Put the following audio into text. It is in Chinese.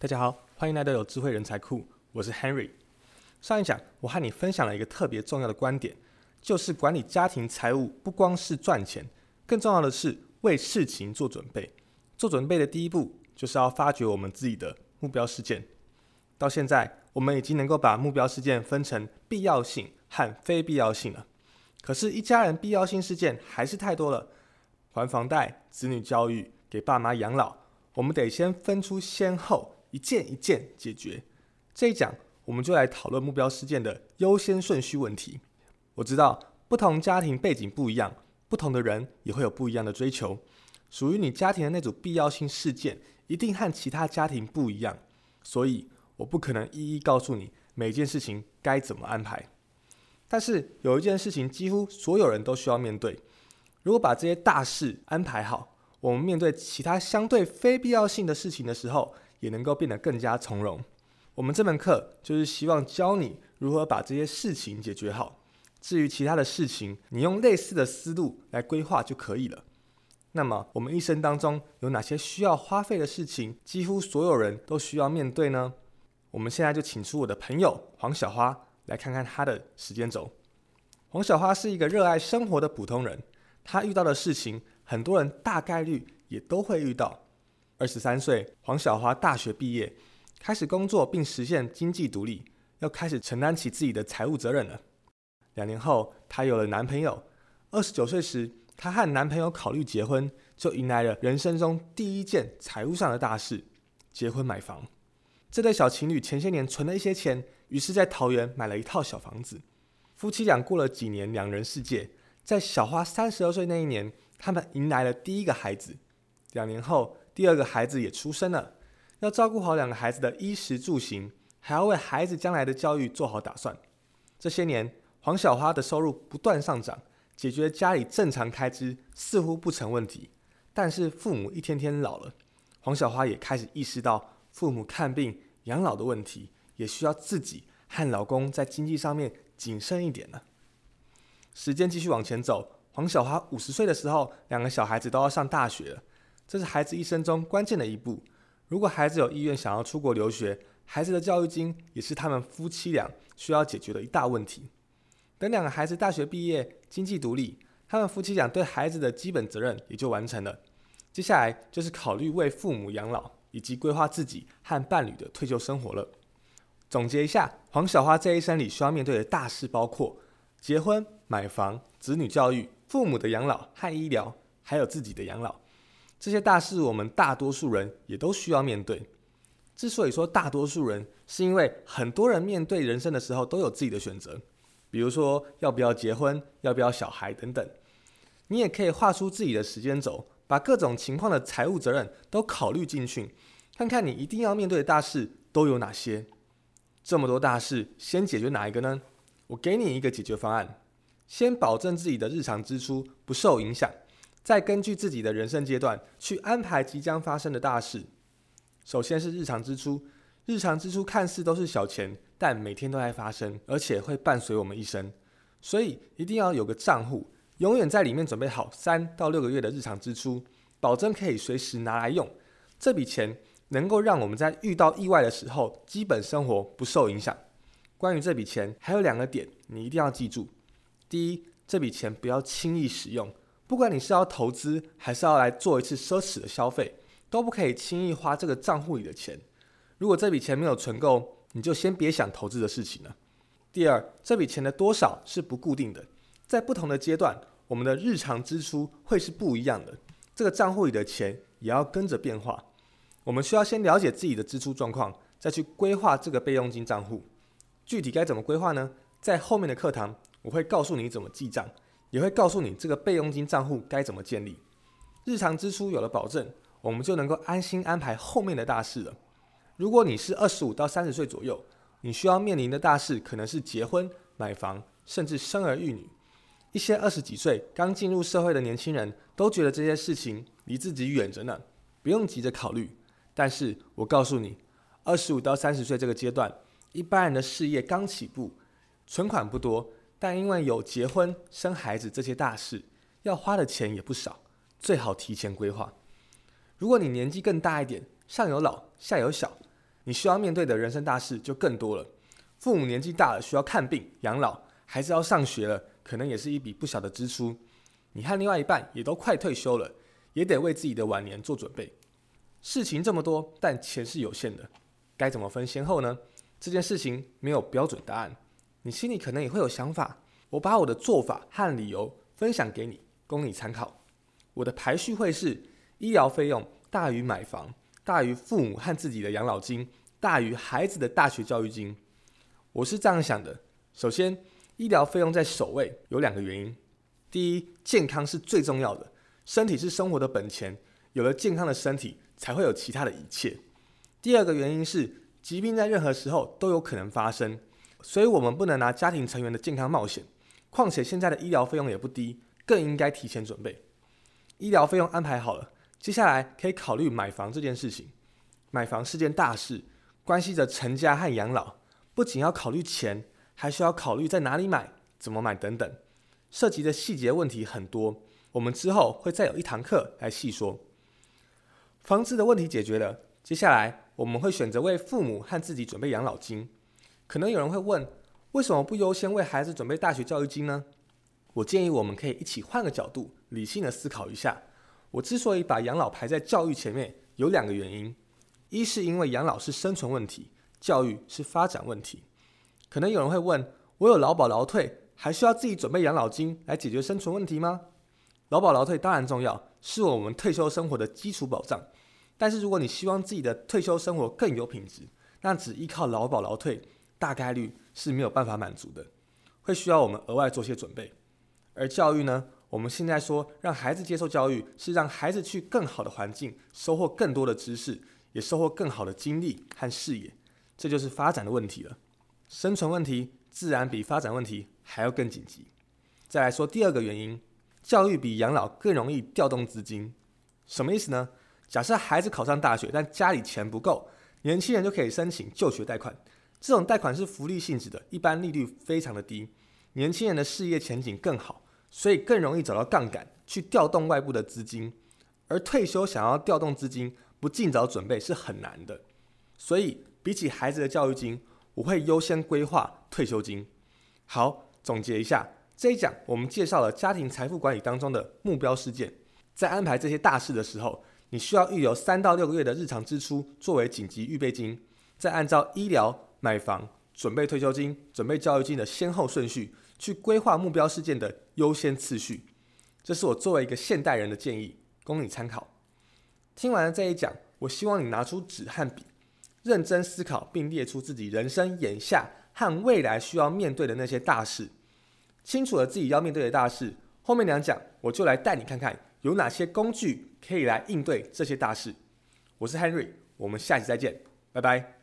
大家好，欢迎来到有智慧人才库，我是 Henry。上一讲我和你分享了一个特别重要的观点，就是管理家庭财务不光是赚钱，更重要的是为事情做准备。做准备的第一步就是要发掘我们自己的目标事件。到现在，我们已经能够把目标事件分成必要性和非必要性了。可是，一家人必要性事件还是太多了，还房贷、子女教育、给爸妈养老，我们得先分出先后。一件一件解决。这一讲，我们就来讨论目标事件的优先顺序问题。我知道不同家庭背景不一样，不同的人也会有不一样的追求。属于你家庭的那组必要性事件，一定和其他家庭不一样。所以，我不可能一一告诉你每件事情该怎么安排。但是，有一件事情几乎所有人都需要面对。如果把这些大事安排好，我们面对其他相对非必要性的事情的时候，也能够变得更加从容。我们这门课就是希望教你如何把这些事情解决好。至于其他的事情，你用类似的思路来规划就可以了。那么，我们一生当中有哪些需要花费的事情，几乎所有人都需要面对呢？我们现在就请出我的朋友黄小花来看看他的时间轴。黄小花是一个热爱生活的普通人，他遇到的事情，很多人大概率也都会遇到。二十三岁，黄小花大学毕业，开始工作并实现经济独立，要开始承担起自己的财务责任了。两年后，她有了男朋友。二十九岁时，她和男朋友考虑结婚，就迎来了人生中第一件财务上的大事——结婚买房。这对小情侣前些年存了一些钱，于是，在桃园买了一套小房子。夫妻俩过了几年两人世界，在小花三十二岁那一年，他们迎来了第一个孩子。两年后。第二个孩子也出生了，要照顾好两个孩子的衣食住行，还要为孩子将来的教育做好打算。这些年，黄小花的收入不断上涨，解决家里正常开支似乎不成问题。但是父母一天天老了，黄小花也开始意识到父母看病、养老的问题，也需要自己和老公在经济上面谨慎一点了。时间继续往前走，黄小花五十岁的时候，两个小孩子都要上大学了。这是孩子一生中关键的一步。如果孩子有意愿想要出国留学，孩子的教育金也是他们夫妻俩需要解决的一大问题。等两个孩子大学毕业，经济独立，他们夫妻俩对孩子的基本责任也就完成了。接下来就是考虑为父母养老，以及规划自己和伴侣的退休生活了。总结一下，黄小花这一生里需要面对的大事包括结婚、买房、子女教育、父母的养老和医疗，还有自己的养老。这些大事，我们大多数人也都需要面对。之所以说大多数人，是因为很多人面对人生的时候都有自己的选择，比如说要不要结婚、要不要小孩等等。你也可以画出自己的时间轴，把各种情况的财务责任都考虑进去，看看你一定要面对的大事都有哪些。这么多大事，先解决哪一个呢？我给你一个解决方案：先保证自己的日常支出不受影响。再根据自己的人生阶段去安排即将发生的大事。首先是日常支出，日常支出看似都是小钱，但每天都在发生，而且会伴随我们一生。所以一定要有个账户，永远在里面准备好三到六个月的日常支出，保证可以随时拿来用。这笔钱能够让我们在遇到意外的时候，基本生活不受影响。关于这笔钱，还有两个点你一定要记住：第一，这笔钱不要轻易使用。不管你是要投资还是要来做一次奢侈的消费，都不可以轻易花这个账户里的钱。如果这笔钱没有存够，你就先别想投资的事情了。第二，这笔钱的多少是不固定的，在不同的阶段，我们的日常支出会是不一样的。这个账户里的钱也要跟着变化。我们需要先了解自己的支出状况，再去规划这个备用金账户。具体该怎么规划呢？在后面的课堂我会告诉你怎么记账。也会告诉你这个备用金账户该怎么建立，日常支出有了保证，我们就能够安心安排后面的大事了。如果你是二十五到三十岁左右，你需要面临的大事可能是结婚、买房，甚至生儿育女。一些二十几岁刚进入社会的年轻人都觉得这些事情离自己远着呢，不用急着考虑。但是我告诉你，二十五到三十岁这个阶段，一般人的事业刚起步，存款不多。但因为有结婚、生孩子这些大事，要花的钱也不少，最好提前规划。如果你年纪更大一点，上有老下有小，你需要面对的人生大事就更多了。父母年纪大了，需要看病养老；孩子要上学了，可能也是一笔不小的支出。你和另外一半也都快退休了，也得为自己的晚年做准备。事情这么多，但钱是有限的，该怎么分先后呢？这件事情没有标准答案，你心里可能也会有想法。我把我的做法和理由分享给你，供你参考。我的排序会是：医疗费用大于买房，大于父母和自己的养老金，大于孩子的大学教育金。我是这样想的：首先，医疗费用在首位，有两个原因。第一，健康是最重要的，身体是生活的本钱，有了健康的身体，才会有其他的一切。第二个原因是，疾病在任何时候都有可能发生，所以我们不能拿家庭成员的健康冒险。况且现在的医疗费用也不低，更应该提前准备。医疗费用安排好了，接下来可以考虑买房这件事情。买房是件大事，关系着成家和养老，不仅要考虑钱，还需要考虑在哪里买、怎么买等等。涉及的细节问题很多，我们之后会再有一堂课来细说。房子的问题解决了，接下来我们会选择为父母和自己准备养老金。可能有人会问，为什么不优先为孩子准备大学教育金呢？我建议我们可以一起换个角度，理性的思考一下。我之所以把养老排在教育前面，有两个原因：一是因为养老是生存问题，教育是发展问题。可能有人会问，我有劳保劳退。还需要自己准备养老金来解决生存问题吗？劳保劳退当然重要，是我们退休生活的基础保障。但是如果你希望自己的退休生活更有品质，那只依靠劳保劳退，大概率是没有办法满足的，会需要我们额外做些准备。而教育呢？我们现在说让孩子接受教育，是让孩子去更好的环境，收获更多的知识，也收获更好的经历和视野。这就是发展的问题了。生存问题自然比发展问题。还要更紧急。再来说第二个原因，教育比养老更容易调动资金。什么意思呢？假设孩子考上大学，但家里钱不够，年轻人就可以申请就学贷款。这种贷款是福利性质的，一般利率非常的低，年轻人的事业前景更好，所以更容易找到杠杆去调动外部的资金。而退休想要调动资金，不尽早准备是很难的。所以比起孩子的教育金，我会优先规划退休金。好。总结一下，这一讲我们介绍了家庭财富管理当中的目标事件。在安排这些大事的时候，你需要预留三到六个月的日常支出作为紧急预备金，再按照医疗、买房、准备退休金、准备教育金的先后顺序去规划目标事件的优先次序。这是我作为一个现代人的建议，供你参考。听完了这一讲，我希望你拿出纸和笔，认真思考并列出自己人生眼下。和未来需要面对的那些大事，清楚了自己要面对的大事，后面两讲我就来带你看看有哪些工具可以来应对这些大事。我是 Henry，我们下期再见，拜拜。